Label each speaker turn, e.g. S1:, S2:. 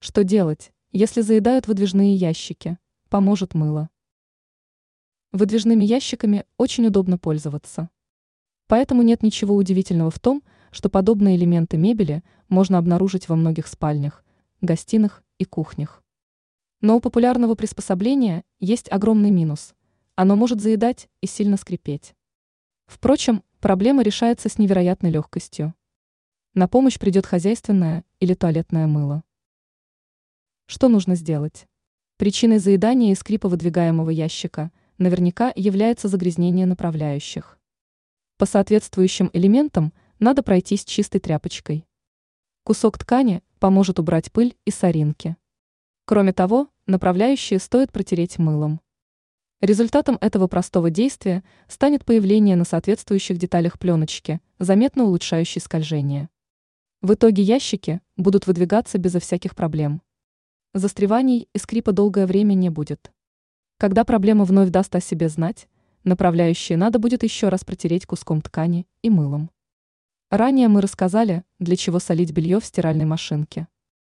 S1: Что делать, если заедают выдвижные ящики? Поможет мыло. Выдвижными ящиками очень удобно пользоваться. Поэтому нет ничего удивительного в том, что подобные элементы мебели можно обнаружить во многих спальнях, гостиных и кухнях. Но у популярного приспособления есть огромный минус. Оно может заедать и сильно скрипеть. Впрочем, проблема решается с невероятной легкостью. На помощь придет хозяйственное или туалетное мыло. Что нужно сделать? Причиной заедания и скрипа выдвигаемого ящика наверняка является загрязнение направляющих. По соответствующим элементам надо пройтись чистой тряпочкой. Кусок ткани поможет убрать пыль и соринки. Кроме того, направляющие стоит протереть мылом. Результатом этого простого действия станет появление на соответствующих деталях пленочки, заметно улучшающей скольжение. В итоге ящики будут выдвигаться безо всяких проблем. Застреваний и скрипа долгое время не будет. Когда проблема вновь даст о себе знать, направляющие надо будет еще раз протереть куском ткани и мылом. Ранее мы рассказали, для чего солить белье в стиральной машинке.